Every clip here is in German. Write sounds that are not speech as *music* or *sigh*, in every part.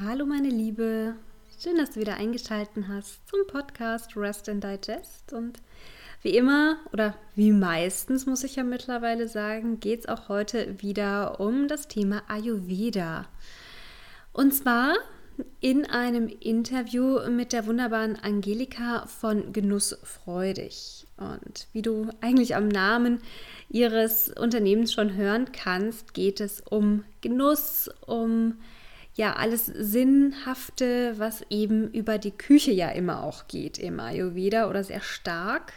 Hallo meine Liebe, schön, dass du wieder eingeschaltet hast zum Podcast Rest and Digest und wie immer oder wie meistens muss ich ja mittlerweile sagen, geht es auch heute wieder um das Thema Ayurveda. Und zwar in einem Interview mit der wunderbaren Angelika von Genussfreudig. Und wie du eigentlich am Namen ihres Unternehmens schon hören kannst, geht es um Genuss, um ja alles Sinnhafte, was eben über die Küche ja immer auch geht im Ayurveda oder sehr stark.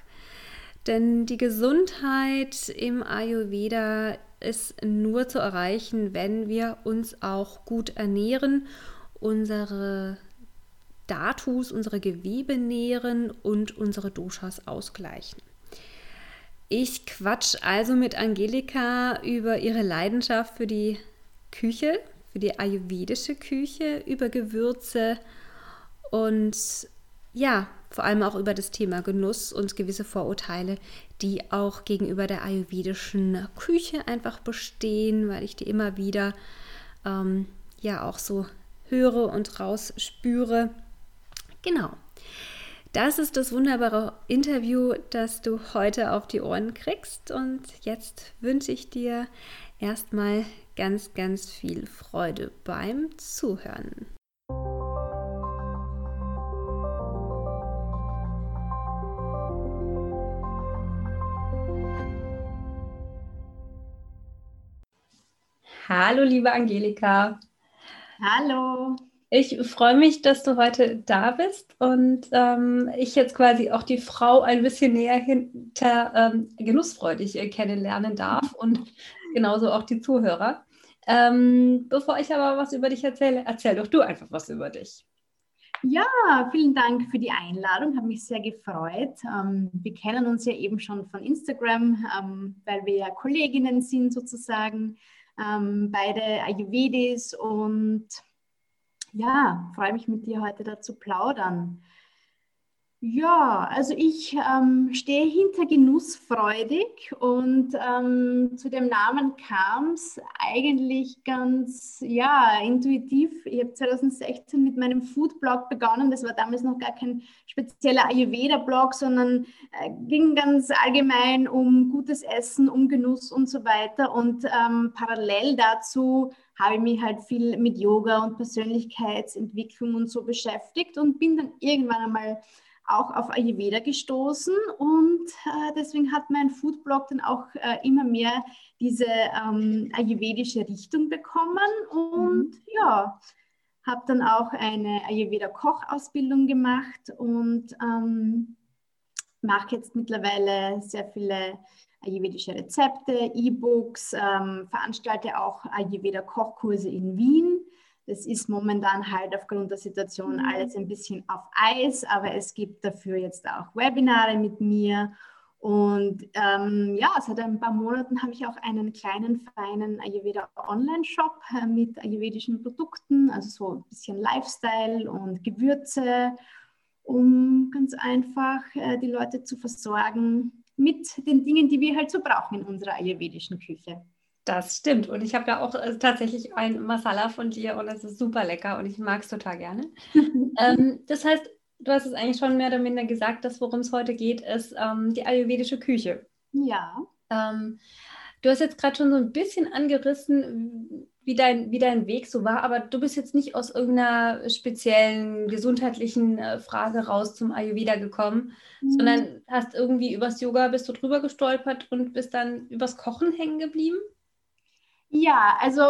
Denn die Gesundheit im Ayurveda ist nur zu erreichen, wenn wir uns auch gut ernähren, unsere Datus, unsere Gewebe nähren und unsere Doshas ausgleichen. Ich quatsch also mit Angelika über ihre Leidenschaft für die Küche, für die ayurvedische Küche, über Gewürze und ja, vor allem auch über das Thema Genuss und gewisse Vorurteile, die auch gegenüber der ayurvedischen Küche einfach bestehen, weil ich die immer wieder ähm, ja auch so höre und rausspüre. Genau. Das ist das wunderbare Interview, das du heute auf die Ohren kriegst. Und jetzt wünsche ich dir erstmal ganz, ganz viel Freude beim Zuhören. Hallo, liebe Angelika. Hallo. Ich freue mich, dass du heute da bist und ähm, ich jetzt quasi auch die Frau ein bisschen näher hinter ähm, genussfreudig äh, kennenlernen darf und genauso auch die Zuhörer. Ähm, bevor ich aber was über dich erzähle, erzähl doch du einfach was über dich. Ja, vielen Dank für die Einladung, habe mich sehr gefreut. Ähm, wir kennen uns ja eben schon von Instagram, ähm, weil wir ja Kolleginnen sind sozusagen, ähm, beide Ayurvedis und ja, freue mich mit dir heute dazu plaudern. Ja, also ich ähm, stehe hinter Genussfreudig und ähm, zu dem Namen kam es eigentlich ganz ja, intuitiv. Ich habe 2016 mit meinem Foodblog begonnen. Das war damals noch gar kein spezieller Ayurveda-Blog, sondern äh, ging ganz allgemein um gutes Essen, um Genuss und so weiter. Und ähm, parallel dazu habe ich mich halt viel mit Yoga und Persönlichkeitsentwicklung und so beschäftigt und bin dann irgendwann einmal auch auf Ayurveda gestoßen und äh, deswegen hat mein Foodblog dann auch äh, immer mehr diese ähm, ayurvedische Richtung bekommen und mhm. ja, habe dann auch eine Ayurveda-Kochausbildung gemacht und ähm, mache jetzt mittlerweile sehr viele ayurvedische Rezepte, E-Books, ähm, veranstalte auch Ayurveda-Kochkurse in Wien das ist momentan halt aufgrund der Situation mhm. alles ein bisschen auf Eis, aber es gibt dafür jetzt auch Webinare mit mir. Und ähm, ja, seit ein paar Monaten habe ich auch einen kleinen, feinen Ayurveda Online-Shop äh, mit ayurvedischen Produkten, also so ein bisschen Lifestyle und Gewürze, um ganz einfach äh, die Leute zu versorgen mit den Dingen, die wir halt so brauchen in unserer ayurvedischen Küche. Das stimmt. Und ich habe ja auch äh, tatsächlich ein Masala von dir und es ist super lecker und ich mag es total gerne. *laughs* ähm, das heißt, du hast es eigentlich schon mehr oder minder gesagt, dass worum es heute geht, ist ähm, die ayurvedische Küche. Ja. Ähm, du hast jetzt gerade schon so ein bisschen angerissen, wie dein, wie dein Weg so war, aber du bist jetzt nicht aus irgendeiner speziellen gesundheitlichen äh, Frage raus zum Ayurveda gekommen, mhm. sondern hast irgendwie übers Yoga bist du drüber gestolpert und bist dann übers Kochen hängen geblieben? Ja, also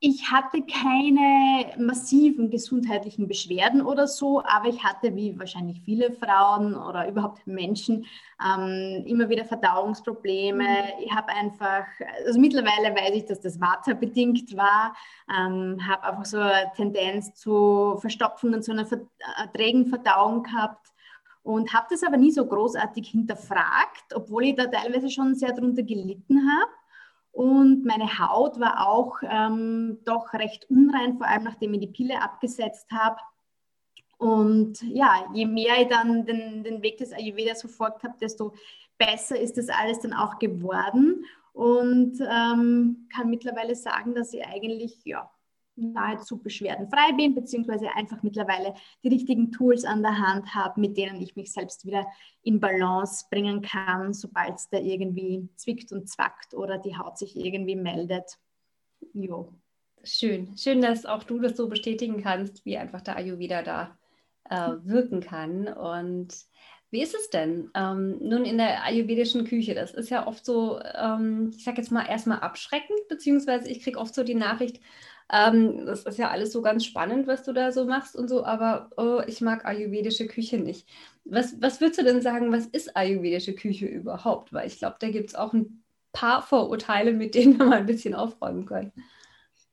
ich hatte keine massiven gesundheitlichen Beschwerden oder so, aber ich hatte, wie wahrscheinlich viele Frauen oder überhaupt Menschen, ähm, immer wieder Verdauungsprobleme. Mhm. Ich habe einfach, also mittlerweile weiß ich, dass das waterbedingt war, ähm, habe einfach so eine Tendenz zu Verstopfen und zu einer ver äh, trägen Verdauung gehabt und habe das aber nie so großartig hinterfragt, obwohl ich da teilweise schon sehr darunter gelitten habe. Und meine Haut war auch ähm, doch recht unrein, vor allem nachdem ich die Pille abgesetzt habe. Und ja, je mehr ich dann den, den Weg des Ayurvedas verfolgt habe, desto besser ist das alles dann auch geworden. Und ähm, kann mittlerweile sagen, dass ich eigentlich ja, nahezu beschwerdenfrei bin, beziehungsweise einfach mittlerweile die richtigen Tools an der Hand habe, mit denen ich mich selbst wieder in Balance bringen kann, sobald es da irgendwie zwickt und zwackt oder die Haut sich irgendwie meldet. Jo. Schön, schön, dass auch du das so bestätigen kannst, wie einfach der Ayurveda da äh, wirken kann. Und wie ist es denn ähm, nun in der ayurvedischen Küche? Das ist ja oft so, ähm, ich sage jetzt mal erstmal abschreckend, beziehungsweise ich kriege oft so die Nachricht, ähm, das ist ja alles so ganz spannend, was du da so machst und so, aber oh, ich mag ayurvedische Küche nicht. Was, was würdest du denn sagen, was ist ayurvedische Küche überhaupt? Weil ich glaube, da gibt es auch ein paar Vorurteile, mit denen wir mal ein bisschen aufräumen können.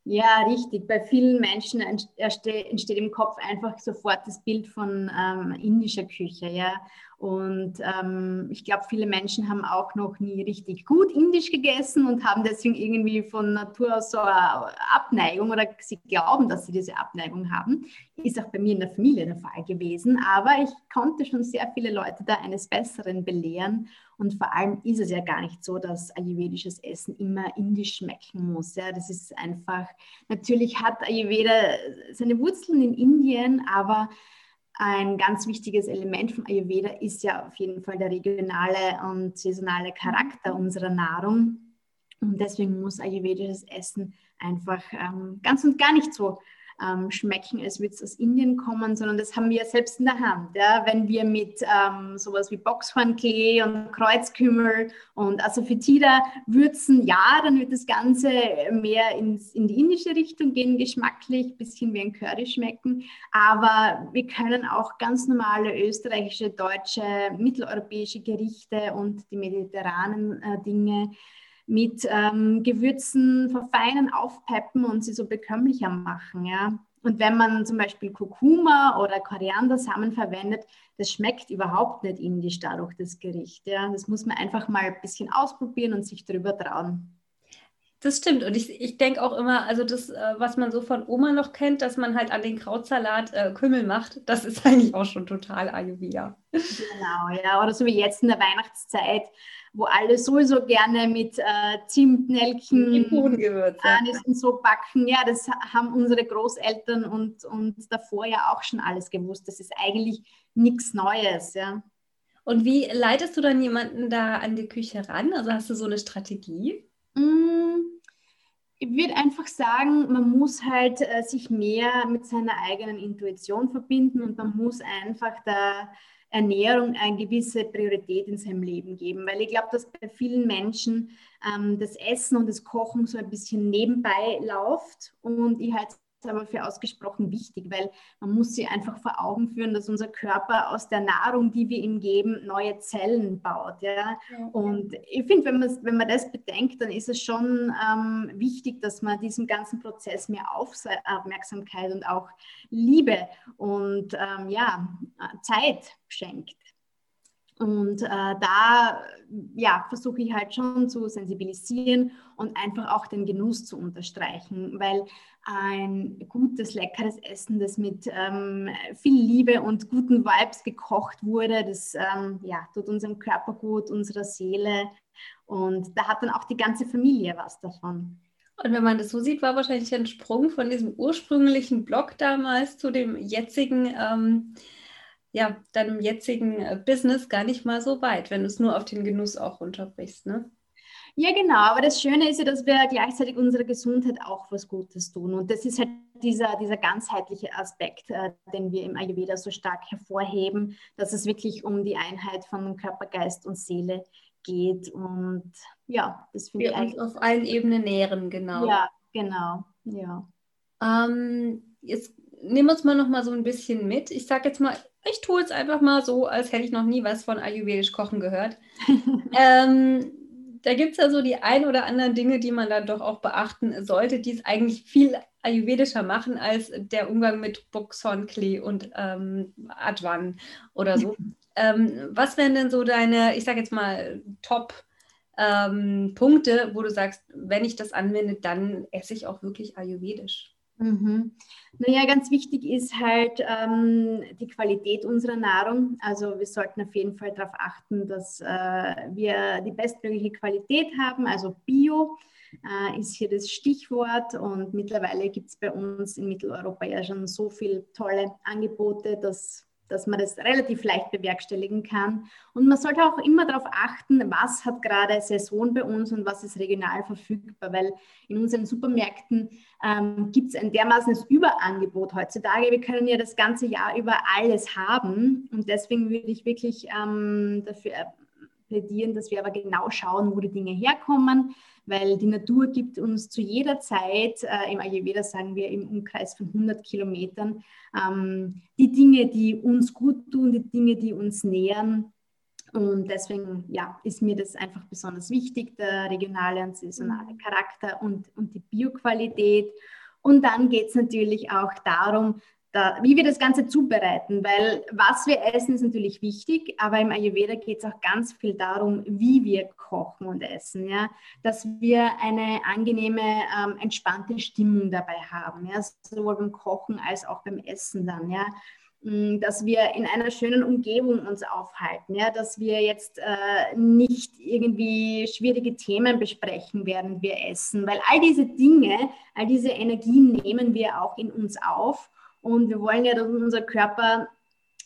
Ja, richtig. Bei vielen Menschen entsteht im Kopf einfach sofort das Bild von ähm, indischer Küche. Ja? Und ähm, ich glaube, viele Menschen haben auch noch nie richtig gut indisch gegessen und haben deswegen irgendwie von Natur aus so eine Abneigung oder sie glauben, dass sie diese Abneigung haben. Ist auch bei mir in der Familie der Fall gewesen. Aber ich konnte schon sehr viele Leute da eines Besseren belehren. Und vor allem ist es ja gar nicht so, dass ayurvedisches Essen immer indisch schmecken muss. Ja, das ist einfach, natürlich hat Ayurveda seine Wurzeln in Indien, aber ein ganz wichtiges Element von Ayurveda ist ja auf jeden Fall der regionale und saisonale Charakter unserer Nahrung. Und deswegen muss ayurvedisches Essen einfach ähm, ganz und gar nicht so ähm, schmecken, als würde es aus Indien kommen, sondern das haben wir selbst in der Hand. Ja? Wenn wir mit ähm, sowas wie Boxhornklee und Kreuzkümmel und Asafoetida würzen, ja, dann wird das Ganze mehr ins, in die indische Richtung gehen, geschmacklich, bisschen wie ein Curry schmecken. Aber wir können auch ganz normale österreichische, deutsche, mitteleuropäische Gerichte und die mediterranen äh, Dinge mit ähm, Gewürzen verfeinern, aufpeppen und sie so bekömmlicher machen. Ja? Und wenn man zum Beispiel Kurkuma oder Koriandersamen verwendet, das schmeckt überhaupt nicht indisch dadurch, das Gericht. Ja? Das muss man einfach mal ein bisschen ausprobieren und sich darüber trauen. Das stimmt. Und ich, ich denke auch immer, also das, äh, was man so von Oma noch kennt, dass man halt an den Krautsalat äh, Kümmel macht, das ist *laughs* eigentlich auch schon total Ayurveda. Genau, ja. Oder so wie jetzt in der Weihnachtszeit, wo alle sowieso gerne mit äh, Zimt, Nelken, Anis und so backen. Ja, das haben unsere Großeltern und, und davor ja auch schon alles gewusst. Das ist eigentlich nichts Neues, ja. Und wie leitest du dann jemanden da an die Küche ran? Also hast du so eine Strategie? Mm, ich würde einfach sagen, man muss halt äh, sich mehr mit seiner eigenen Intuition verbinden und man muss einfach der Ernährung eine gewisse Priorität in seinem Leben geben. Weil ich glaube, dass bei vielen Menschen ähm, das Essen und das Kochen so ein bisschen nebenbei läuft und ich halt aber für ausgesprochen wichtig, weil man muss sich einfach vor Augen führen, dass unser Körper aus der Nahrung, die wir ihm geben, neue Zellen baut. Ja? ja. Und ich finde, wenn man, wenn man das bedenkt, dann ist es schon ähm, wichtig, dass man diesem ganzen Prozess mehr Aufmerksamkeit und auch Liebe und ähm, ja, Zeit schenkt. Und äh, da ja, versuche ich halt schon zu sensibilisieren und einfach auch den Genuss zu unterstreichen, weil ein gutes, leckeres Essen, das mit ähm, viel Liebe und guten Vibes gekocht wurde, das ähm, ja, tut unserem Körper gut, unserer Seele und da hat dann auch die ganze Familie was davon. Und wenn man das so sieht, war wahrscheinlich ein Sprung von diesem ursprünglichen Blog damals zu dem jetzigen ähm, ja, deinem jetzigen äh, Business gar nicht mal so weit, wenn du es nur auf den Genuss auch runterbrichst, ne? Ja, genau. Aber das Schöne ist ja, dass wir gleichzeitig unserer Gesundheit auch was Gutes tun. Und das ist halt dieser, dieser ganzheitliche Aspekt, äh, den wir im Ayurveda so stark hervorheben, dass es wirklich um die Einheit von Körper, Geist und Seele geht. Und ja, das finde ich eigentlich. auf allen Ebenen nähren, genau. Ja, genau. Ja. Ähm, jetzt nehmen wir uns mal noch mal so ein bisschen mit. Ich sage jetzt mal, ich tue es einfach mal so, als hätte ich noch nie was von ayurvedisch Kochen gehört. *laughs* ähm, da gibt es ja so die ein oder anderen Dinge, die man dann doch auch beachten sollte, die es eigentlich viel ayurvedischer machen als der Umgang mit Buxhornklee und ähm, Adwan oder so. *laughs* ähm, was wären denn so deine, ich sage jetzt mal, Top- ähm, Punkte, wo du sagst, wenn ich das anwende, dann esse ich auch wirklich ayurvedisch? Mhm. Naja, ganz wichtig ist halt ähm, die Qualität unserer Nahrung. Also wir sollten auf jeden Fall darauf achten, dass äh, wir die bestmögliche Qualität haben, also Bio. äh, ist hier das Stichwort. Und mittlerweile gibt es bei uns in Mitteleuropa ja schon so viele tolle Angebote, dass dass man das relativ leicht bewerkstelligen kann. Und man sollte auch immer darauf achten, was hat gerade Saison bei uns und was ist regional verfügbar, weil in unseren Supermärkten ähm, gibt es ein dermaßenes Überangebot heutzutage. Wir können ja das ganze Jahr über alles haben und deswegen würde ich wirklich ähm, dafür plädieren, dass wir aber genau schauen, wo die Dinge herkommen weil die Natur gibt uns zu jeder Zeit, äh, im Ayurveda sagen wir im Umkreis von 100 Kilometern, ähm, die Dinge, die uns gut tun, die Dinge, die uns nähern. Und deswegen ja, ist mir das einfach besonders wichtig, der regionale und saisonale mhm. Charakter und, und die Bioqualität. Und dann geht es natürlich auch darum, da, wie wir das Ganze zubereiten, weil was wir essen ist natürlich wichtig, aber im Ayurveda geht es auch ganz viel darum, wie wir kochen und essen, ja, dass wir eine angenehme, ähm, entspannte Stimmung dabei haben, ja, sowohl beim Kochen als auch beim Essen dann, ja. Mm, dass wir in einer schönen Umgebung uns aufhalten, ja, dass wir jetzt äh, nicht irgendwie schwierige Themen besprechen, während wir essen, weil all diese Dinge, all diese Energien nehmen wir auch in uns auf und wir wollen ja, dass unser Körper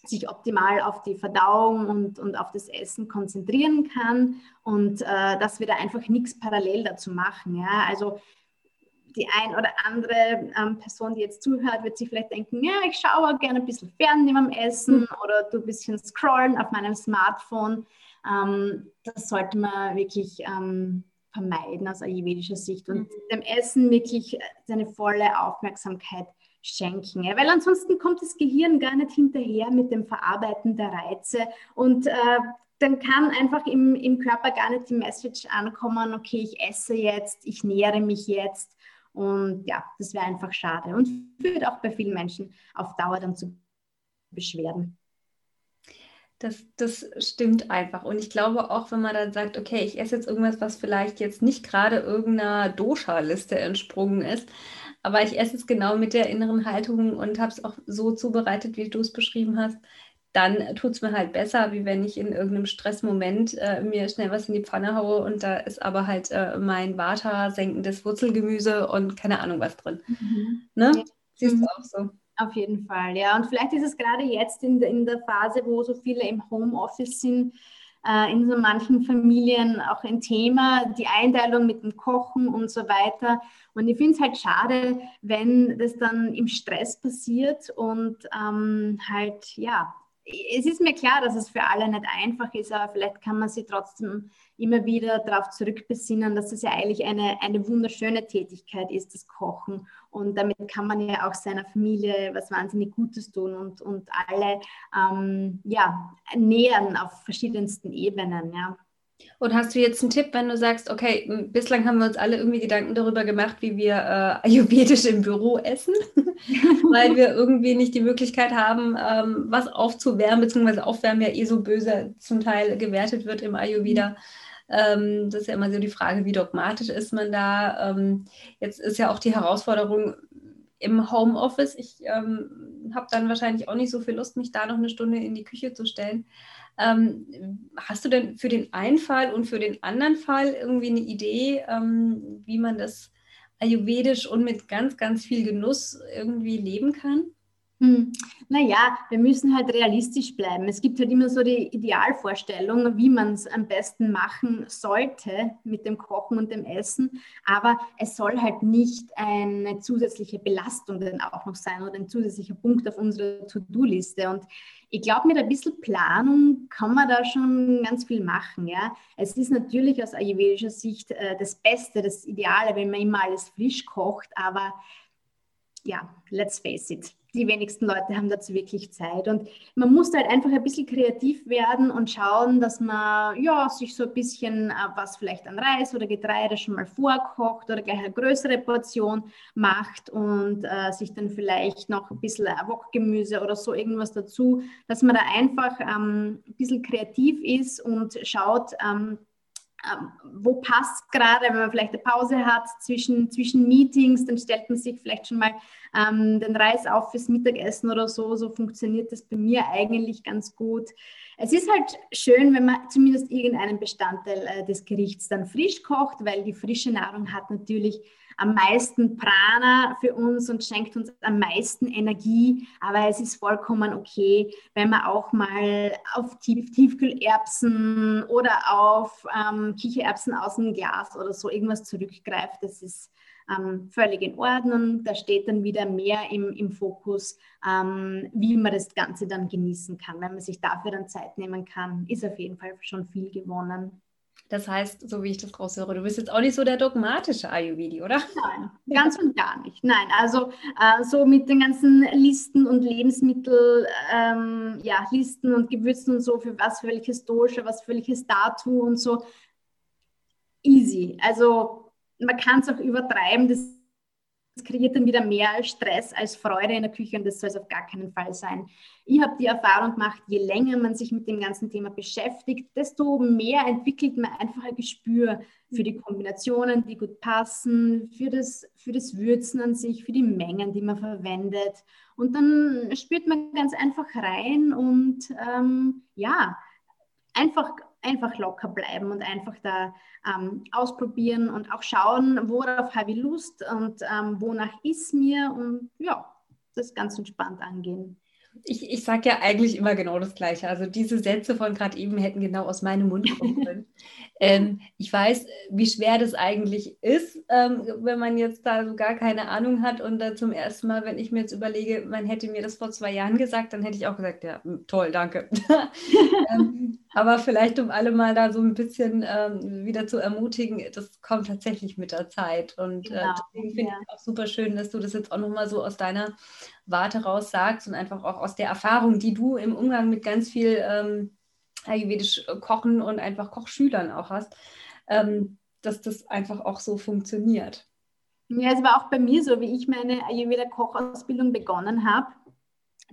sich optimal auf die Verdauung und, und auf das Essen konzentrieren kann und äh, dass wir da einfach nichts parallel dazu machen. Ja? Also die ein oder andere ähm, Person, die jetzt zuhört, wird sich vielleicht denken, ja, ich schaue gerne ein bisschen fern beim Essen mhm. oder du ein bisschen scrollen auf meinem Smartphone. Ähm, das sollte man wirklich ähm, vermeiden aus ayurvedischer Sicht und mhm. dem Essen wirklich seine volle Aufmerksamkeit schenken. Ja? Weil ansonsten kommt das Gehirn gar nicht hinterher mit dem Verarbeiten der Reize und äh, dann kann einfach im, im Körper gar nicht die Message ankommen, okay, ich esse jetzt, ich nähere mich jetzt. Und ja, das wäre einfach schade und führt auch bei vielen Menschen auf Dauer dann zu Beschwerden. Das, das stimmt einfach. Und ich glaube auch, wenn man dann sagt, okay, ich esse jetzt irgendwas, was vielleicht jetzt nicht gerade irgendeiner Dosha-Liste entsprungen ist, aber ich esse es genau mit der inneren Haltung und habe es auch so zubereitet, wie du es beschrieben hast. Dann tut es mir halt besser, wie wenn ich in irgendeinem Stressmoment äh, mir schnell was in die Pfanne haue und da ist aber halt äh, mein Vata senkendes Wurzelgemüse und keine Ahnung was drin. Mhm. Ne? Ja. Siehst du mhm. auch so? Auf jeden Fall, ja. Und vielleicht ist es gerade jetzt in der, in der Phase, wo so viele im Homeoffice sind, in so manchen Familien auch ein Thema, die Einteilung mit dem Kochen und so weiter. Und ich finde es halt schade, wenn das dann im Stress passiert und ähm, halt, ja, es ist mir klar, dass es für alle nicht einfach ist, aber vielleicht kann man sich trotzdem immer wieder darauf zurückbesinnen, dass es ja eigentlich eine, eine wunderschöne Tätigkeit ist, das Kochen. Und damit kann man ja auch seiner Familie was wahnsinnig Gutes tun und, und alle ähm, ja, nähern auf verschiedensten Ebenen. Ja. Und hast du jetzt einen Tipp, wenn du sagst, okay, bislang haben wir uns alle irgendwie Gedanken darüber gemacht, wie wir äh, *laughs* ayurvedisch im Büro essen, *laughs* weil wir irgendwie nicht die Möglichkeit haben, ähm, was aufzuwärmen, beziehungsweise Aufwärmen ja eh so böse zum Teil gewertet wird im Ayurveda. Mhm. Ähm, das ist ja immer so die Frage, wie dogmatisch ist man da. Ähm, jetzt ist ja auch die Herausforderung im Homeoffice. Ich ähm, habe dann wahrscheinlich auch nicht so viel Lust, mich da noch eine Stunde in die Küche zu stellen. Ähm, hast du denn für den einen Fall und für den anderen Fall irgendwie eine Idee, ähm, wie man das ayurvedisch und mit ganz, ganz viel Genuss irgendwie leben kann? Hm. Naja, wir müssen halt realistisch bleiben. Es gibt halt immer so die Idealvorstellung, wie man es am besten machen sollte mit dem Kochen und dem Essen. Aber es soll halt nicht eine zusätzliche Belastung dann auch noch sein oder ein zusätzlicher Punkt auf unserer To-Do-Liste. Und ich glaube, mit ein bisschen Planung kann man da schon ganz viel machen. Ja? Es ist natürlich aus ayurvedischer Sicht äh, das Beste, das Ideale, wenn man immer alles frisch kocht. Aber ja, let's face it die wenigsten Leute haben dazu wirklich Zeit. Und man muss halt einfach ein bisschen kreativ werden und schauen, dass man ja, sich so ein bisschen äh, was vielleicht an Reis oder Getreide schon mal vorkocht oder gleich eine größere Portion macht und äh, sich dann vielleicht noch ein bisschen Wokgemüse oder so irgendwas dazu, dass man da einfach ähm, ein bisschen kreativ ist und schaut, ähm, wo passt gerade, wenn man vielleicht eine Pause hat zwischen, zwischen Meetings, dann stellt man sich vielleicht schon mal ähm, den Reis auf fürs Mittagessen oder so. So funktioniert das bei mir eigentlich ganz gut. Es ist halt schön, wenn man zumindest irgendeinen Bestandteil äh, des Gerichts dann frisch kocht, weil die frische Nahrung hat natürlich am meisten Prana für uns und schenkt uns am meisten Energie. Aber es ist vollkommen okay, wenn man auch mal auf Tief Tiefkühlerbsen oder auf ähm, Kichererbsen aus dem Glas oder so irgendwas zurückgreift. Das ist ähm, völlig in Ordnung. Da steht dann wieder mehr im, im Fokus, ähm, wie man das Ganze dann genießen kann. Wenn man sich dafür dann Zeit nehmen kann, ist auf jeden Fall schon viel gewonnen. Das heißt, so wie ich das raushöre, du bist jetzt auch nicht so der dogmatische Ayurvedi, oder? Nein, ganz und gar nicht. Nein, also äh, so mit den ganzen Listen und Lebensmittel, ähm, ja, Listen und Gewürzen und so, für was für welches Dosha, was für welches Datu und so, easy. Also man kann es auch übertreiben, das kreiert dann wieder mehr Stress als Freude in der Küche und das soll es auf gar keinen Fall sein. Ich habe die Erfahrung gemacht, je länger man sich mit dem ganzen Thema beschäftigt, desto mehr entwickelt man einfach ein Gespür für die Kombinationen, die gut passen, für das, für das Würzen an sich, für die Mengen, die man verwendet. Und dann spürt man ganz einfach rein und ähm, ja, einfach einfach locker bleiben und einfach da ähm, ausprobieren und auch schauen, worauf habe ich Lust und ähm, wonach ist mir und ja, das ganz entspannt angehen ich, ich sage ja eigentlich immer genau das Gleiche. Also diese Sätze von gerade eben hätten genau aus meinem Mund kommen können. *laughs* ähm, ich weiß, wie schwer das eigentlich ist, ähm, wenn man jetzt da so gar keine Ahnung hat und da zum ersten Mal, wenn ich mir jetzt überlege, man hätte mir das vor zwei Jahren gesagt, dann hätte ich auch gesagt, ja, hm, toll, danke. *laughs* ähm, aber vielleicht, um alle mal da so ein bisschen ähm, wieder zu ermutigen, das kommt tatsächlich mit der Zeit. Und äh, genau. äh, deswegen finde ja. ich auch super schön, dass du das jetzt auch nochmal so aus deiner Warte raus sagst und einfach auch aus der Erfahrung, die du im Umgang mit ganz viel ähm, ayurvedisch Kochen und einfach Kochschülern auch hast, ähm, dass das einfach auch so funktioniert. Ja, es war auch bei mir so, wie ich meine Ayurveda-Kochausbildung begonnen habe.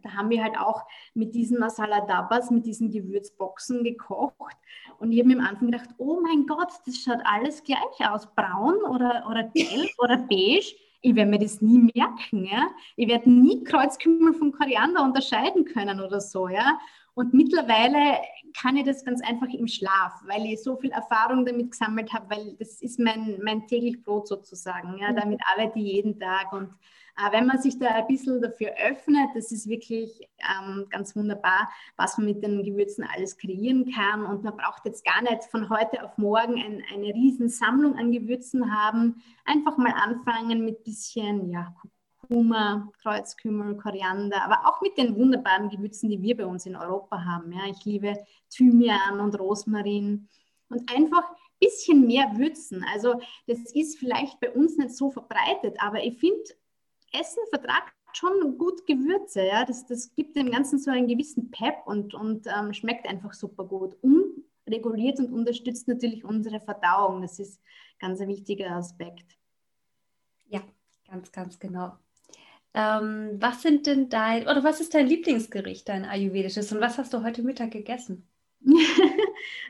Da haben wir halt auch mit diesen Masala Dabas, mit diesen Gewürzboxen gekocht. Und ich habe mir am Anfang gedacht, oh mein Gott, das schaut alles gleich aus. Braun oder, oder gelb *laughs* oder beige ich werde mir das nie merken. Ja? Ich werde nie Kreuzkümmel von Koriander unterscheiden können oder so. Ja? Und mittlerweile kann ich das ganz einfach im Schlaf, weil ich so viel Erfahrung damit gesammelt habe, weil das ist mein, mein täglich Brot sozusagen. Ja? Damit arbeite ich jeden Tag. Und äh, wenn man sich da ein bisschen dafür öffnet, das ist wirklich ähm, ganz wunderbar, was man mit den Gewürzen alles kreieren kann. Und man braucht jetzt gar nicht von heute auf morgen ein, eine riesen Sammlung an Gewürzen haben. Einfach mal anfangen mit bisschen ja, Kurkuma, Kreuzkümmel, Koriander, aber auch mit den wunderbaren Gewürzen, die wir bei uns in Europa haben. Ja, ich liebe Thymian und Rosmarin und einfach ein bisschen mehr würzen. Also das ist vielleicht bei uns nicht so verbreitet, aber ich finde, Essen vertragt schon gut Gewürze. Ja? Das, das gibt dem Ganzen so einen gewissen Pep und, und ähm, schmeckt einfach super gut. Und reguliert und unterstützt natürlich unsere Verdauung. Das ist ganz ein wichtiger Aspekt. Ja, ganz, ganz genau. Ähm, was sind denn dein, oder was ist dein Lieblingsgericht, dein ayurvedisches und was hast du heute Mittag gegessen? *laughs*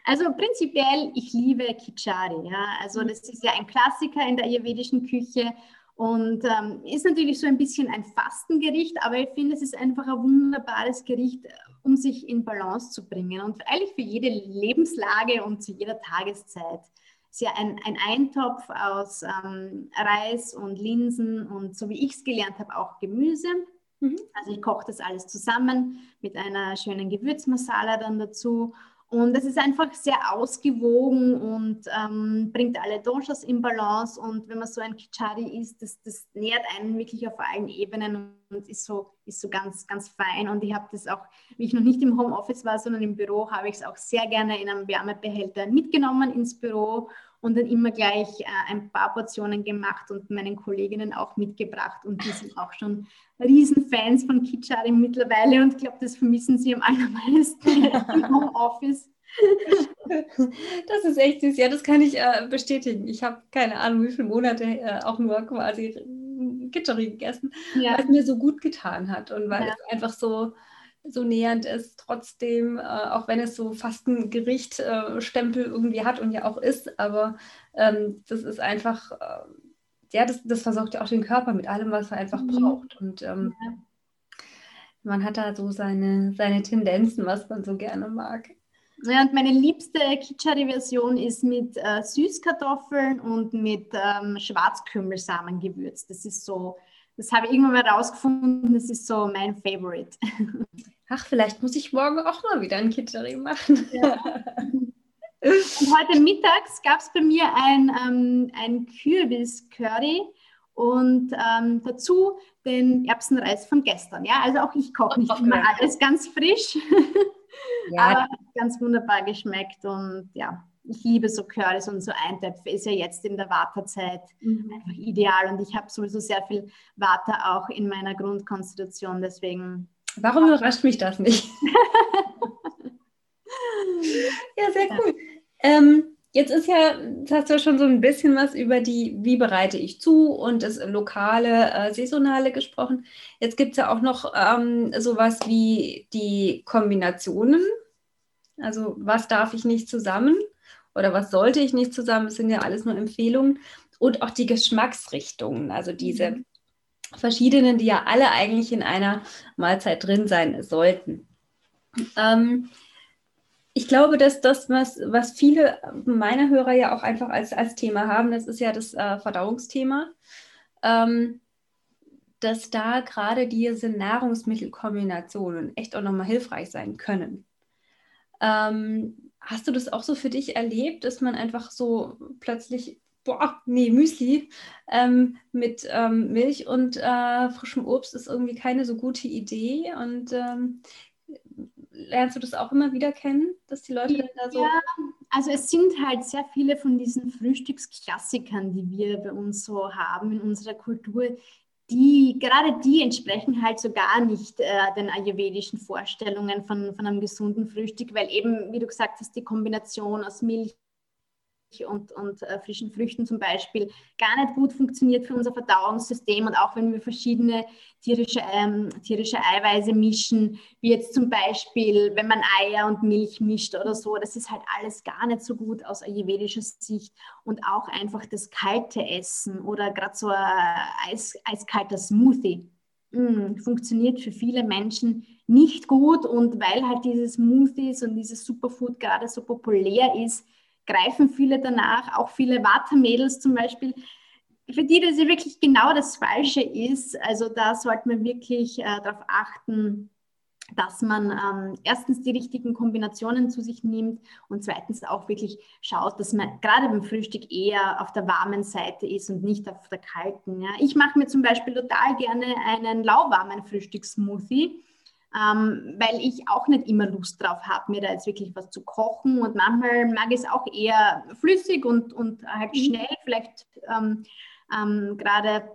also prinzipiell, ich liebe Kichari. Ja? Also mhm. das ist ja ein Klassiker in der ayurvedischen Küche und ähm, ist natürlich so ein bisschen ein Fastengericht, aber ich finde, es ist einfach ein wunderbares Gericht, um sich in Balance zu bringen und eigentlich für jede Lebenslage und zu jeder Tageszeit ist ja ein, ein Eintopf aus ähm, Reis und Linsen und so wie ich es gelernt habe, auch Gemüse. Mhm. Also ich koche das alles zusammen mit einer schönen Gewürzmasala dann dazu. Und es ist einfach sehr ausgewogen und ähm, bringt alle Doshas in Balance. Und wenn man so ein Kichari isst, das, das nährt einen wirklich auf allen Ebenen und ist so, ist so ganz, ganz fein. Und ich habe das auch, wie ich noch nicht im Homeoffice war, sondern im Büro, habe ich es auch sehr gerne in einem Wärmebehälter mitgenommen ins Büro und dann immer gleich äh, ein paar Portionen gemacht und meinen Kolleginnen auch mitgebracht. Und die sind auch schon Riesenfans von Kichari mittlerweile und ich glaube, das vermissen sie am allermeisten *laughs* im Homeoffice. Das ist echt süß. Ja, das kann ich äh, bestätigen. Ich habe keine Ahnung, wie viele Monate äh, auch nur quasi Kitscheri gegessen, ja. weil es mir so gut getan hat und weil ja. es einfach so so nähernd ist, trotzdem, äh, auch wenn es so fast ein Gerichtstempel äh, irgendwie hat und ja auch ist, aber ähm, das ist einfach, äh, ja, das, das versorgt ja auch den Körper mit allem, was er einfach mhm. braucht. Und ähm, ja. man hat da so seine, seine Tendenzen, was man so gerne mag. Ja, und meine liebste Kitschari-Version ist mit äh, Süßkartoffeln und mit ähm, Schwarzkümmelsamen gewürzt. Das ist so, das habe ich irgendwann mal rausgefunden, das ist so mein Favorite. *laughs* Ach, vielleicht muss ich morgen auch mal wieder ein Kitschari machen. Ja. Und heute mittags gab es bei mir ein, ähm, ein Kürbis-Curry und ähm, dazu den Erbsenreis von gestern. Ja, also auch ich koche nicht immer alles ganz frisch. *laughs* Ja. Aber ganz wunderbar geschmeckt und ja, ich liebe so Currys und so Eintöpfe ist ja jetzt in der Wartezeit mhm. einfach ideal und ich habe sowieso sehr viel Warte auch in meiner Grundkonstitution, deswegen. Warum überrascht mich das nicht? *laughs* ja, sehr cool. Ähm, jetzt ist ja, jetzt hast du ja schon so ein bisschen was über die, wie bereite ich zu und das lokale, äh, saisonale gesprochen. Jetzt gibt es ja auch noch ähm, sowas wie die Kombinationen. Also was darf ich nicht zusammen? oder was sollte ich nicht zusammen, das sind ja alles nur Empfehlungen. Und auch die Geschmacksrichtungen, also diese mhm. Verschiedenen, die ja alle eigentlich in einer Mahlzeit drin sein sollten. Ähm, ich glaube, dass das, was, was viele meiner Hörer ja auch einfach als, als Thema haben, das ist ja das äh, Verdauungsthema, ähm, dass da gerade diese Nahrungsmittelkombinationen echt auch nochmal hilfreich sein können. Ähm, Hast du das auch so für dich erlebt, dass man einfach so plötzlich, boah, nee, Müsli ähm, mit ähm, Milch und äh, frischem Obst ist irgendwie keine so gute Idee? Und ähm, lernst du das auch immer wieder kennen, dass die Leute dann da so. Ja, also es sind halt sehr viele von diesen Frühstücksklassikern, die wir bei uns so haben in unserer Kultur, die, gerade die entsprechen halt so gar nicht äh, den ayurvedischen Vorstellungen von, von einem gesunden Frühstück, weil eben, wie du gesagt hast, die Kombination aus Milch, und, und äh, frischen Früchten zum Beispiel gar nicht gut funktioniert für unser Verdauungssystem. Und auch wenn wir verschiedene tierische, ähm, tierische Eiweiße mischen, wie jetzt zum Beispiel, wenn man Eier und Milch mischt oder so, das ist halt alles gar nicht so gut aus ayurvedischer Sicht. Und auch einfach das kalte Essen oder gerade so ein Eis, eiskalter Smoothie. Mm, funktioniert für viele Menschen nicht gut und weil halt diese Smoothies und dieses Superfood gerade so populär ist, greifen viele danach, auch viele Watermädels zum Beispiel, für die das ja wirklich genau das Falsche ist. Also da sollte man wirklich äh, darauf achten, dass man ähm, erstens die richtigen Kombinationen zu sich nimmt und zweitens auch wirklich schaut, dass man gerade beim Frühstück eher auf der warmen Seite ist und nicht auf der kalten. Ja. Ich mache mir zum Beispiel total gerne einen lauwarmen Frühstückssmoothie ähm, weil ich auch nicht immer Lust drauf habe, mir da jetzt wirklich was zu kochen. Und manchmal mag ich es auch eher flüssig und, und halt mhm. schnell, vielleicht ähm, ähm, gerade,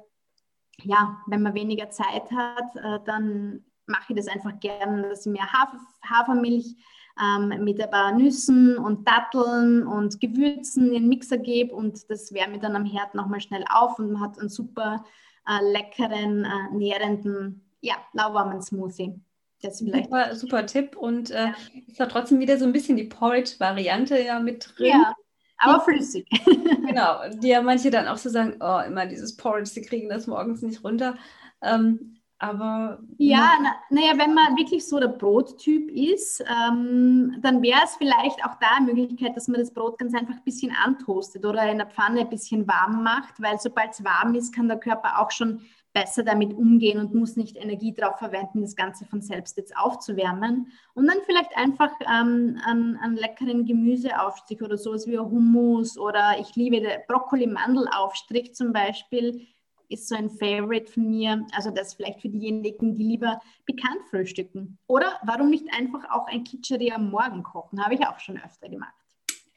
ja, wenn man weniger Zeit hat, äh, dann mache ich das einfach gerne, dass ich mir Hafer, Hafermilch ähm, mit ein paar Nüssen und Datteln und Gewürzen in den Mixer gebe und das wärme ich dann am Herd nochmal schnell auf und man hat einen super äh, leckeren, äh, nährenden, ja, lauwarmen Smoothie. Das vielleicht super, super Tipp und äh, ja. ist da trotzdem wieder so ein bisschen die Porridge-Variante ja mit drin. Ja, aber flüssig. *laughs* genau, die ja manche dann auch so sagen, oh, immer dieses Porridge, sie kriegen das morgens nicht runter. Ähm, aber. Ja, naja, na wenn man wirklich so der Brottyp ist, ähm, dann wäre es vielleicht auch da eine Möglichkeit, dass man das Brot ganz einfach ein bisschen antoastet oder in der Pfanne ein bisschen warm macht, weil sobald es warm ist, kann der Körper auch schon besser damit umgehen und muss nicht Energie darauf verwenden, das Ganze von selbst jetzt aufzuwärmen. Und dann vielleicht einfach ähm, einen, einen leckeren Gemüseaufstrich oder sowas wie Hummus oder ich liebe Brokkoli-Mandelaufstrich zum Beispiel, ist so ein Favorite von mir. Also das vielleicht für diejenigen, die lieber bekannt frühstücken. Oder warum nicht einfach auch ein Kitscheri am Morgen kochen? Habe ich auch schon öfter gemacht.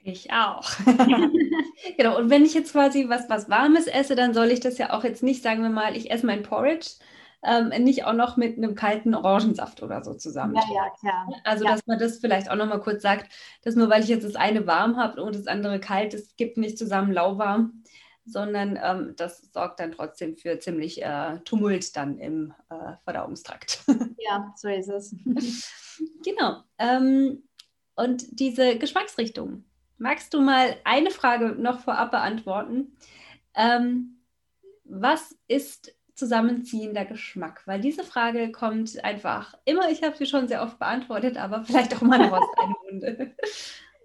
Ich auch. *laughs* genau, und wenn ich jetzt quasi was, was Warmes esse, dann soll ich das ja auch jetzt nicht, sagen wir mal, ich esse mein Porridge, ähm, nicht auch noch mit einem kalten Orangensaft oder so zusammen. Ja, ja, klar. Also, ja. dass man das vielleicht auch nochmal kurz sagt, dass nur weil ich jetzt das eine warm habe und das andere kalt, es gibt nicht zusammen lauwarm. sondern ähm, das sorgt dann trotzdem für ziemlich äh, Tumult dann im äh, Verdauungstrakt. *laughs* Ja, so ist es. genau. Ähm, und diese Geschmacksrichtung. Magst du mal eine Frage noch vorab beantworten? Ähm, was ist zusammenziehender Geschmack? Weil diese Frage kommt einfach immer, ich habe sie schon sehr oft beantwortet, aber vielleicht auch mal noch aus *laughs* deinem Munde.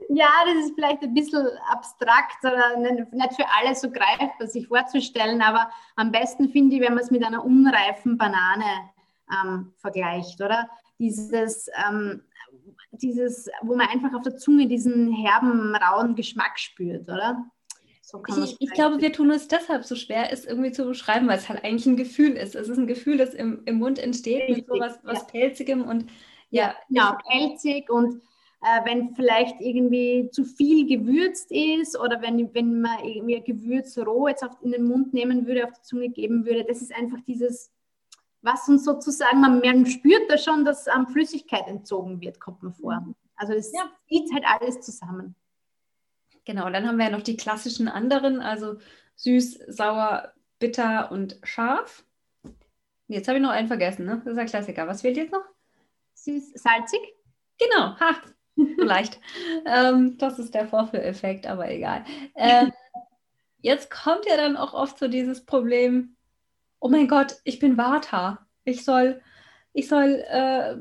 Ja, das ist vielleicht ein bisschen abstrakt oder nicht für alle so greifbar, sich vorzustellen, aber am besten finde ich, wenn man es mit einer unreifen Banane ähm, vergleicht, oder? Dieses, ähm, dieses, wo man einfach auf der Zunge diesen herben, rauen Geschmack spürt, oder? So ich, ich glaube, wir tun es deshalb so schwer, es irgendwie zu beschreiben, weil es halt eigentlich ein Gefühl ist. Es ist ein Gefühl, das im, im Mund entsteht Richtig, mit so was, was ja. Pelzigem und ja. Genau, pelzig und äh, wenn vielleicht irgendwie zu viel gewürzt ist oder wenn, wenn man irgendwie Gewürz roh jetzt auf, in den Mund nehmen würde, auf die Zunge geben würde, das ist einfach dieses, was uns sozusagen, man, man spürt da schon, dass ähm, Flüssigkeit entzogen wird, kommt man vor. Mhm. Also das ja. zieht halt alles zusammen. Genau, und dann haben wir ja noch die klassischen anderen, also süß, sauer, bitter und scharf. Jetzt habe ich noch einen vergessen, ne? Das ist ein Klassiker. Was fehlt jetzt noch? Süß, salzig. Genau, ha, so leicht. *laughs* ähm, das ist der Vorführeffekt, aber egal. Ähm, *laughs* jetzt kommt ja dann auch oft so dieses Problem, oh mein Gott, ich bin Vata. Ich soll, ich soll äh,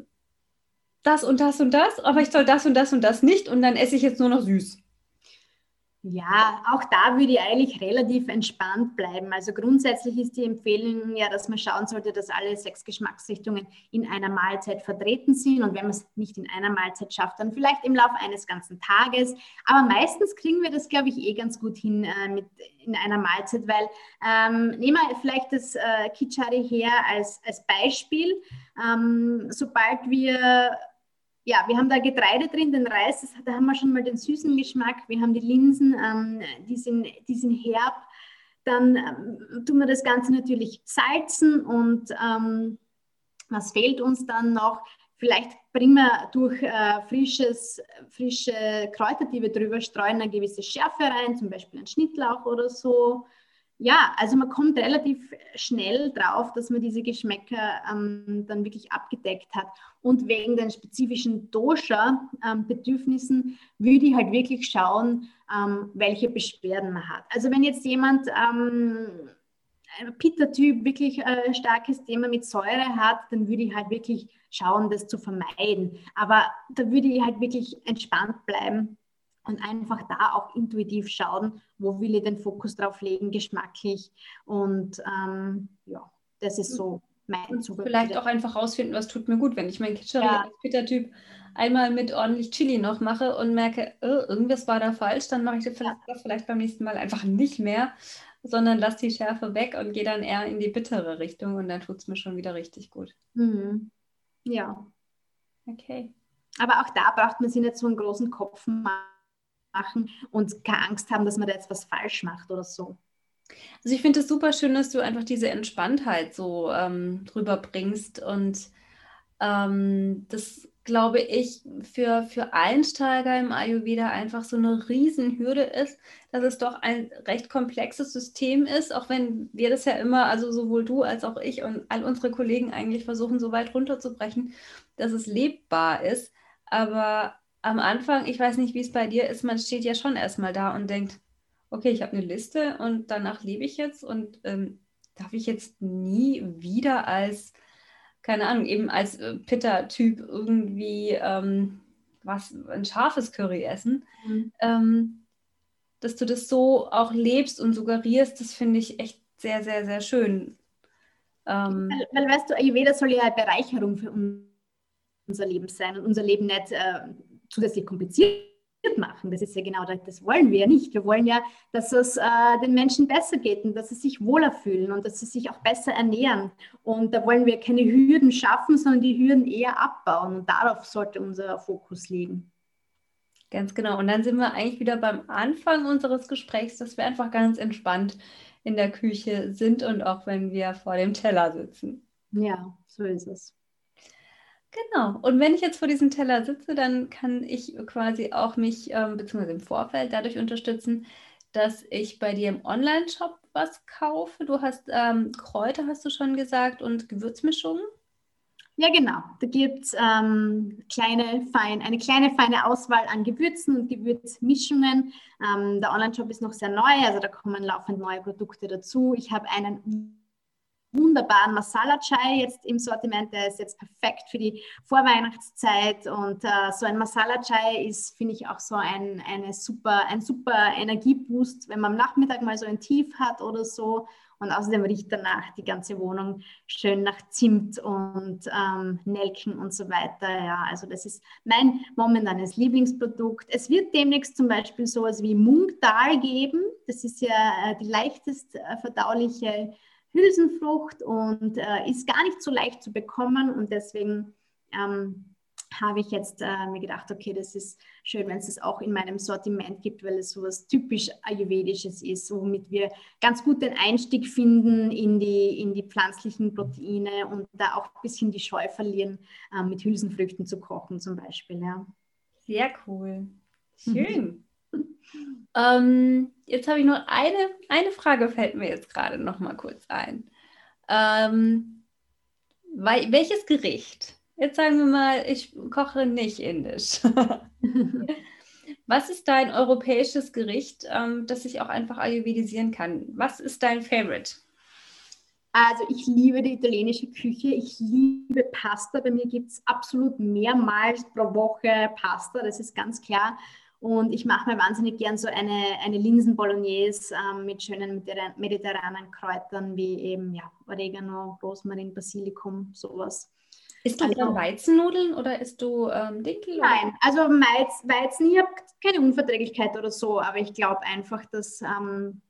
das und das und das, aber ich soll das und das und das nicht und dann esse ich jetzt nur noch süß. Ja, auch da würde ich eigentlich relativ entspannt bleiben. Also grundsätzlich ist die Empfehlung ja, dass man schauen sollte, dass alle sechs Geschmacksrichtungen in einer Mahlzeit vertreten sind. Und wenn man es nicht in einer Mahlzeit schafft, dann vielleicht im Laufe eines ganzen Tages. Aber meistens kriegen wir das, glaube ich, eh ganz gut hin äh, mit in einer Mahlzeit, weil ähm, nehmen wir vielleicht das äh, Kichari her als, als Beispiel. Ähm, sobald wir ja, wir haben da Getreide drin, den Reis, das, da haben wir schon mal den süßen Geschmack. Wir haben die Linsen, ähm, die, sind, die sind herb. Dann ähm, tun wir das Ganze natürlich salzen und ähm, was fehlt uns dann noch? Vielleicht bringen wir durch äh, frisches, frische Kräuter, die wir drüber streuen, eine gewisse Schärfe rein, zum Beispiel ein Schnittlauch oder so ja, also man kommt relativ schnell drauf, dass man diese Geschmäcker ähm, dann wirklich abgedeckt hat. Und wegen den spezifischen Dosha-Bedürfnissen ähm, würde ich halt wirklich schauen, ähm, welche Beschwerden man hat. Also wenn jetzt jemand ähm, Pitta-Typ wirklich äh, starkes Thema mit Säure hat, dann würde ich halt wirklich schauen, das zu vermeiden. Aber da würde ich halt wirklich entspannt bleiben und einfach da auch intuitiv schauen, wo will ich den Fokus drauf legen, geschmacklich. Und ähm, ja, das ist so mein Zugang. Vielleicht auch einfach rausfinden, was tut mir gut, wenn ich meinen Kitscheri ja. als Pitta-Typ einmal mit ordentlich Chili noch mache und merke, oh, irgendwas war da falsch, dann mache ich das vielleicht beim nächsten Mal einfach nicht mehr, sondern lasse die Schärfe weg und gehe dann eher in die bittere Richtung und dann tut es mir schon wieder richtig gut. Mhm. Ja. Okay. Aber auch da braucht man sich nicht so einen großen Kopf machen machen und keine Angst haben, dass man da jetzt was falsch macht oder so. Also ich finde es super schön, dass du einfach diese Entspanntheit so ähm, drüber bringst und ähm, das glaube ich für, für Einsteiger im Ayurveda einfach so eine Riesenhürde ist, dass es doch ein recht komplexes System ist, auch wenn wir das ja immer, also sowohl du als auch ich und all unsere Kollegen eigentlich versuchen, so weit runterzubrechen, dass es lebbar ist. Aber am Anfang, ich weiß nicht, wie es bei dir ist, man steht ja schon erstmal da und denkt, okay, ich habe eine Liste und danach lebe ich jetzt und ähm, darf ich jetzt nie wieder als, keine Ahnung, eben als äh, Pitta-Typ irgendwie ähm, was, ein scharfes Curry essen. Mhm. Ähm, dass du das so auch lebst und suggerierst, das finde ich echt sehr, sehr, sehr schön. Ähm, weil, weil, weißt du, Ayurveda soll ja eine Bereicherung für unser Leben sein und unser Leben nicht äh, zusätzlich kompliziert machen. Das ist ja genau das, das wollen wir ja nicht. Wir wollen ja, dass es äh, den Menschen besser geht und dass sie sich wohler fühlen und dass sie sich auch besser ernähren. Und da wollen wir keine Hürden schaffen, sondern die Hürden eher abbauen. Und darauf sollte unser Fokus liegen. Ganz genau. Und dann sind wir eigentlich wieder beim Anfang unseres Gesprächs, dass wir einfach ganz entspannt in der Küche sind und auch wenn wir vor dem Teller sitzen. Ja, so ist es. Genau. Und wenn ich jetzt vor diesem Teller sitze, dann kann ich quasi auch mich, ähm, beziehungsweise im Vorfeld, dadurch unterstützen, dass ich bei dir im Online-Shop was kaufe? Du hast ähm, Kräuter, hast du schon gesagt, und Gewürzmischungen? Ja, genau. Da gibt es ähm, kleine, fein, eine kleine, feine Auswahl an Gewürzen und Gewürzmischungen. Ähm, der Online-Shop ist noch sehr neu, also da kommen laufend neue Produkte dazu. Ich habe einen wunderbaren Masala Chai jetzt im Sortiment. Der ist jetzt perfekt für die Vorweihnachtszeit. Und äh, so ein Masala Chai ist, finde ich, auch so ein, eine super, ein super Energieboost, wenn man am Nachmittag mal so ein Tief hat oder so. Und außerdem riecht danach die ganze Wohnung schön nach Zimt und ähm, Nelken und so weiter. Ja, also das ist mein momentanes Lieblingsprodukt. Es wird demnächst zum Beispiel sowas wie Mungdal geben. Das ist ja äh, die leichtest äh, verdauliche Hülsenfrucht und äh, ist gar nicht so leicht zu bekommen und deswegen ähm, habe ich jetzt äh, mir gedacht, okay, das ist schön, wenn es das auch in meinem Sortiment gibt, weil es so was typisch Ayurvedisches ist, womit wir ganz gut den Einstieg finden in die, in die pflanzlichen Proteine und da auch ein bisschen die Scheu verlieren, äh, mit Hülsenfrüchten zu kochen zum Beispiel. Ja. Sehr cool. Schön. *laughs* ähm, jetzt habe ich noch eine, eine Frage, fällt mir jetzt gerade noch mal kurz ein. Ähm, weil, welches Gericht? Jetzt sagen wir mal, ich koche nicht indisch. *laughs* Was ist dein europäisches Gericht, ähm, das ich auch einfach ayurvedisieren kann? Was ist dein Favorite? Also ich liebe die italienische Küche, ich liebe Pasta. Bei mir gibt es absolut mehrmals pro Woche Pasta, das ist ganz klar. Und ich mache mir wahnsinnig gern so eine, eine Linsen-Bolognese ähm, mit schönen mediterranen Kräutern wie eben ja, Oregano, Rosmarin, Basilikum, sowas. Isst du also, dann Weizennudeln oder isst du ähm, Dinkel? Nein, also Weiz, Weizen, ich habe keine Unverträglichkeit oder so, aber ich glaube einfach, dass ähm,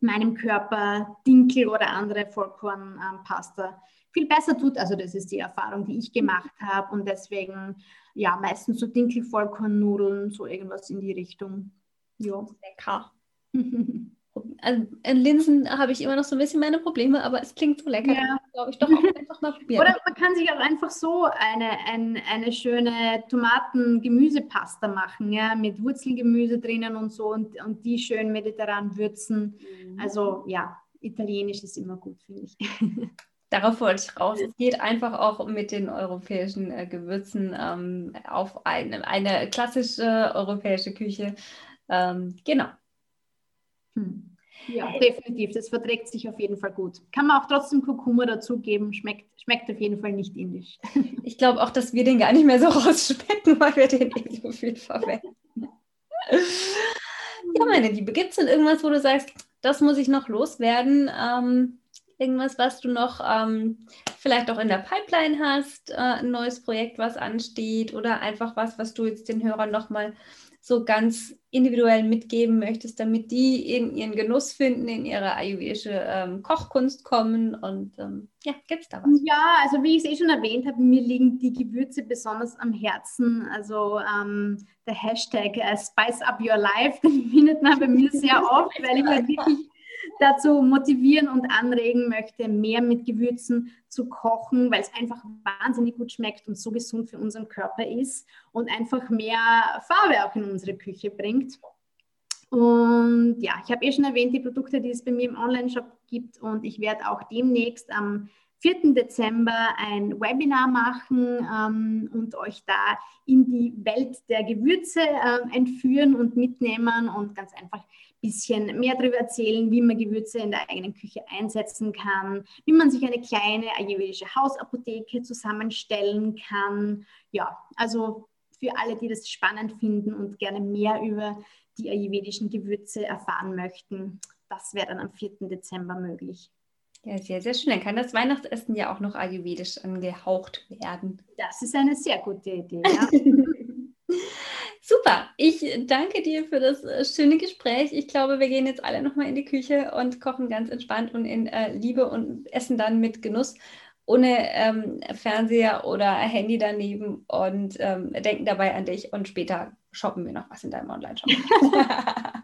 meinem Körper Dinkel oder andere Vollkornpasta ähm, viel besser tut. Also das ist die Erfahrung, die ich gemacht habe und deswegen ja, meistens so Dinkel-Vollkornnudeln, so irgendwas in die Richtung. Ja. Lecker. *laughs* Also in Linsen habe ich immer noch so ein bisschen meine Probleme, aber es klingt so lecker. Ja. glaube ich doch auch einfach mal probieren. Oder man kann sich auch einfach so eine, ein, eine schöne Tomaten-Gemüsepasta machen, ja, mit Wurzelgemüse drinnen und so und, und die schön mediterran würzen. Mhm. Also ja, italienisch ist immer gut, finde ich. *laughs* Darauf wollte ich raus. Es geht einfach auch mit den europäischen äh, Gewürzen ähm, auf eine, eine klassische europäische Küche. Ähm, genau. Hm. Ja, definitiv. Das verträgt sich auf jeden Fall gut. Kann man auch trotzdem Kurkuma dazugeben. Schmeckt, schmeckt auf jeden Fall nicht indisch. *laughs* Ich glaube auch, dass wir den gar nicht mehr so rausschmecken, weil wir den eh so viel verwenden. Ja, meine Liebe, gibt es denn irgendwas, wo du sagst, das muss ich noch loswerden? Ähm, Irgendwas, was du noch ähm, vielleicht auch in der Pipeline hast, äh, ein neues Projekt, was ansteht oder einfach was, was du jetzt den Hörern nochmal so ganz individuell mitgeben möchtest, damit die in ihren Genuss finden, in ihre ayurvedische ähm, Kochkunst kommen und ähm, ja, gibt es da was? Ja, also wie ich es eh schon erwähnt habe, mir liegen die Gewürze besonders am Herzen. Also ähm, der Hashtag äh, Spice Up Your Life, *laughs* den findet man bei mir sehr oft, weil ich halt wirklich dazu motivieren und anregen möchte, mehr mit Gewürzen zu kochen, weil es einfach wahnsinnig gut schmeckt und so gesund für unseren Körper ist und einfach mehr Farbe auch in unsere Küche bringt. Und ja, ich habe eh schon erwähnt, die Produkte, die es bei mir im Online-Shop gibt und ich werde auch demnächst am 4. Dezember ein Webinar machen ähm, und euch da in die Welt der Gewürze äh, entführen und mitnehmen und ganz einfach bisschen mehr darüber erzählen, wie man Gewürze in der eigenen Küche einsetzen kann, wie man sich eine kleine ayurvedische Hausapotheke zusammenstellen kann. Ja, also für alle, die das spannend finden und gerne mehr über die ayurvedischen Gewürze erfahren möchten, das wäre dann am 4. Dezember möglich. Ja, sehr, sehr schön. Dann kann das Weihnachtsessen ja auch noch ayurvedisch angehaucht werden. Das ist eine sehr gute Idee. Ja. *laughs* Super, ich danke dir für das äh, schöne Gespräch. Ich glaube, wir gehen jetzt alle nochmal in die Küche und kochen ganz entspannt und in äh, Liebe und essen dann mit Genuss, ohne ähm, Fernseher oder Handy daneben und ähm, denken dabei an dich. Und später shoppen wir noch was in deinem Online-Shop. *laughs*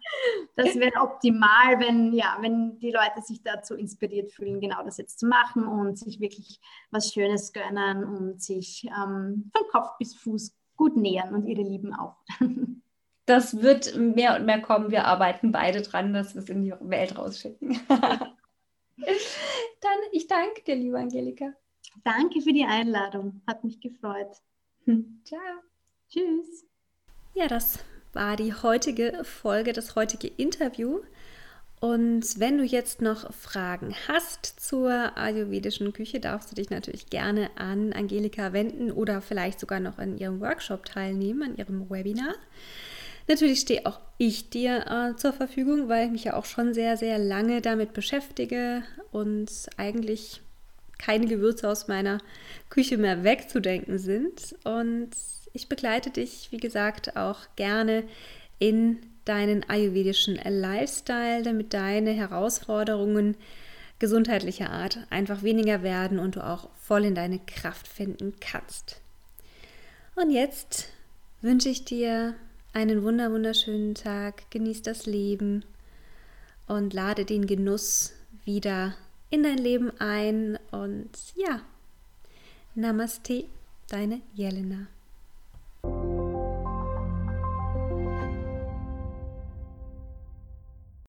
das wäre optimal, wenn, ja, wenn die Leute sich dazu inspiriert fühlen, genau das jetzt zu machen und sich wirklich was Schönes gönnen und sich ähm, von Kopf bis Fuß gut nähern und ihre Lieben auch. *laughs* das wird mehr und mehr kommen. Wir arbeiten beide dran, dass wir es in die Welt rausschicken. *laughs* Dann, ich danke dir, liebe Angelika. Danke für die Einladung. Hat mich gefreut. Hm. Ciao. Tschüss. Ja, das war die heutige Folge, das heutige Interview. Und wenn du jetzt noch Fragen hast zur ayurvedischen Küche, darfst du dich natürlich gerne an Angelika wenden oder vielleicht sogar noch an ihrem Workshop teilnehmen, an ihrem Webinar. Natürlich stehe auch ich dir äh, zur Verfügung, weil ich mich ja auch schon sehr, sehr lange damit beschäftige und eigentlich keine Gewürze aus meiner Küche mehr wegzudenken sind. Und ich begleite dich, wie gesagt, auch gerne in deinen ayurvedischen Lifestyle, damit deine Herausforderungen gesundheitlicher Art einfach weniger werden und du auch voll in deine Kraft finden kannst. Und jetzt wünsche ich dir einen wunder wunderschönen Tag, genieß das Leben und lade den Genuss wieder in dein Leben ein und ja, Namaste, deine Jelena.